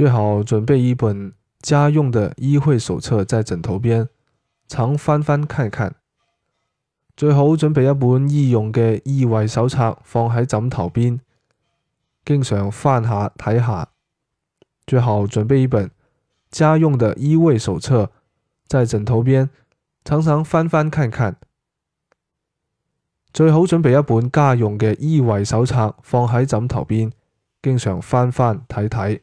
最好准备一本家用的医会手册在枕头边，常翻翻看看。最好准备一本医用嘅医卫手册放喺枕头边，经常翻下睇下。最好准备一本家用的医卫手册在枕头边，常常翻翻看看。最好准备一本家用嘅医卫手册放喺枕头边，经常翻翻睇睇。